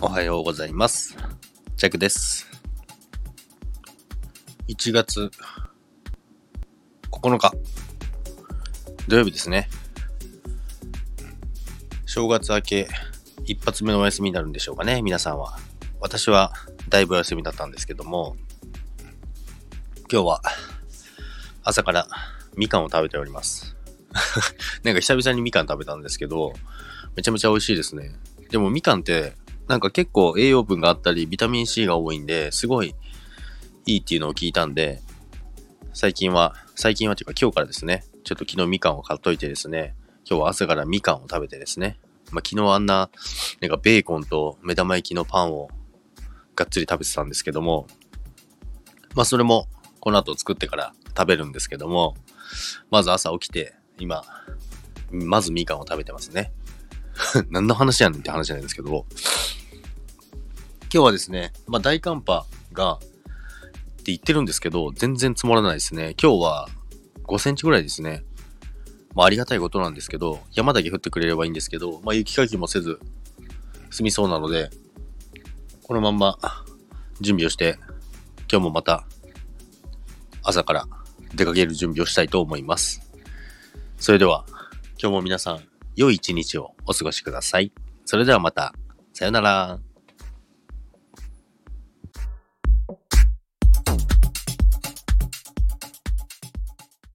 おはようございます。ジャックです。1月9日、土曜日ですね。正月明け、一発目のお休みになるんでしょうかね、皆さんは。私は、だいぶお休みだったんですけども、今日は、朝からみかんを食べております。なんか久々にみかん食べたんですけど、めちゃめちゃ美味しいですね。でもみかんって、なんか結構栄養分があったり、ビタミン C が多いんで、すごいいいっていうのを聞いたんで、最近は、最近はっていうか今日からですね、ちょっと昨日みかんを買っといてですね、今日は朝からみかんを食べてですね、まあ昨日あんな、なんかベーコンと目玉焼きのパンをがっつり食べてたんですけども、まあそれもこの後作ってから食べるんですけども、まず朝起きて、今、まずみかんを食べてますね。何の話やねんって話なんですけども、今日はですね、まあ大寒波がって言ってるんですけど、全然積もらないですね。今日は5センチぐらいですね。まあありがたいことなんですけど、山だけ降ってくれればいいんですけど、まあ雪かきもせず済みそうなので、このまんま準備をして、今日もまた朝から出かける準備をしたいと思います。それでは、今日も皆さん、良い一日をお過ごしください。それではまた、さよなら。